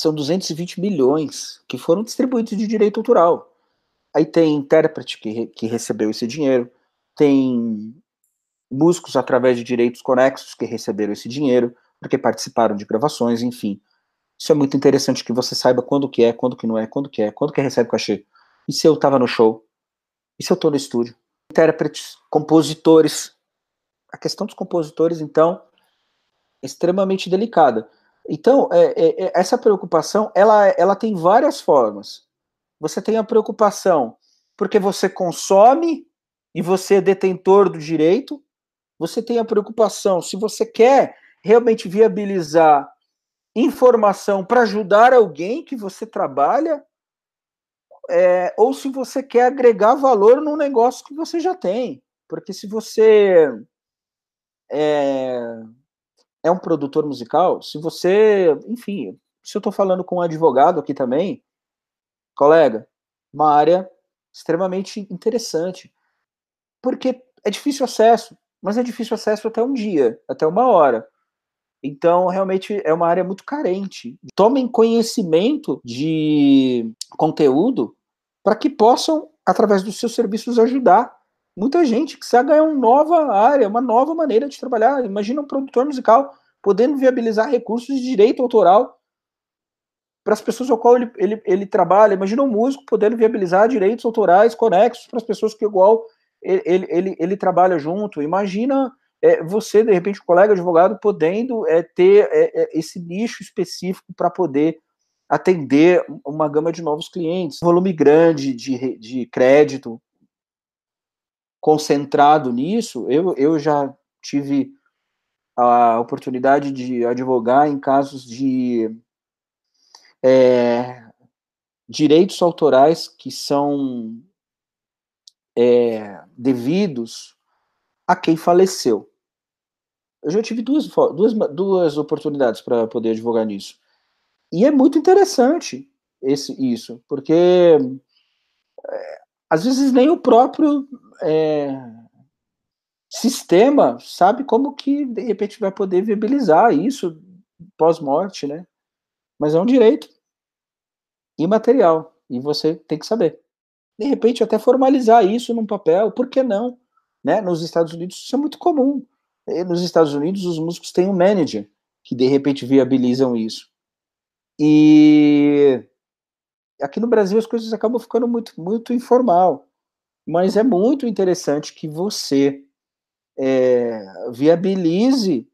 são 220 milhões que foram distribuídos de direito autoral. Aí tem intérprete que, que recebeu esse dinheiro, tem músicos através de direitos conexos que receberam esse dinheiro, porque participaram de gravações, enfim. Isso é muito interessante que você saiba quando que é, quando que não é, quando que é, quando que recebe cachê. E se eu tava no show? E se eu tô no estúdio? Intérpretes, compositores. A questão dos compositores, então, é extremamente delicada. Então, é, é, é, essa preocupação, ela, ela tem várias formas. Você tem a preocupação porque você consome e você é detentor do direito. Você tem a preocupação se você quer realmente viabilizar informação para ajudar alguém que você trabalha, é, ou se você quer agregar valor num negócio que você já tem. Porque se você é, é um produtor musical, se você, enfim, se eu estou falando com um advogado aqui também, colega, uma área extremamente interessante, porque é difícil acesso, mas é difícil acesso até um dia, até uma hora. Então, realmente é uma área muito carente. Tomem conhecimento de conteúdo para que possam, através dos seus serviços, ajudar muita gente que precisa ganhar uma nova área, uma nova maneira de trabalhar. Imagina um produtor musical podendo viabilizar recursos de direito autoral para as pessoas ao qual ele, ele, ele trabalha. Imagina um músico podendo viabilizar direitos autorais conexos para as pessoas que igual ele, ele, ele, trabalha junto. Imagina é, você, de repente, um colega advogado, podendo é, ter é, é esse nicho específico para poder atender uma gama de novos clientes. Volume grande de, de crédito concentrado nisso, eu, eu já tive a oportunidade de advogar em casos de é, direitos autorais que são é, devidos a quem faleceu. Eu já tive duas, duas, duas oportunidades para poder advogar nisso. E é muito interessante esse, isso, porque é, às vezes nem o próprio é, sistema sabe como que de repente vai poder viabilizar isso pós-morte, né? Mas é um direito imaterial e você tem que saber. De repente até formalizar isso num papel, por que não? Né? Nos Estados Unidos isso é muito comum. Nos Estados Unidos os músicos têm um manager que de repente viabilizam isso. E aqui no Brasil as coisas acabam ficando muito muito informal, mas é muito interessante que você é, viabilize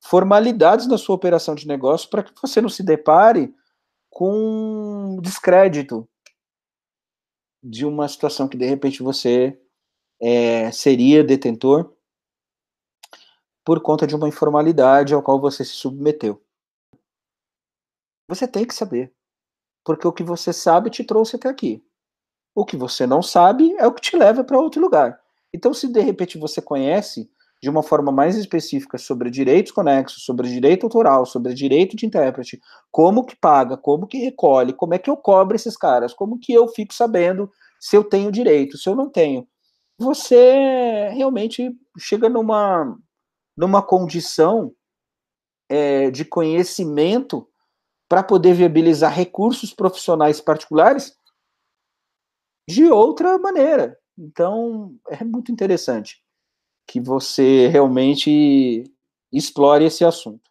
formalidades na sua operação de negócio para que você não se depare com descrédito de uma situação que de repente você é, seria detentor por conta de uma informalidade ao qual você se submeteu. Você tem que saber, porque o que você sabe te trouxe até aqui. O que você não sabe é o que te leva para outro lugar. Então, se de repente você conhece de uma forma mais específica sobre direitos conexos, sobre direito autoral, sobre direito de intérprete, como que paga, como que recolhe, como é que eu cobro esses caras, como que eu fico sabendo se eu tenho direito, se eu não tenho. Você realmente chega numa, numa condição é, de conhecimento para poder viabilizar recursos profissionais particulares de outra maneira. Então, é muito interessante que você realmente explore esse assunto.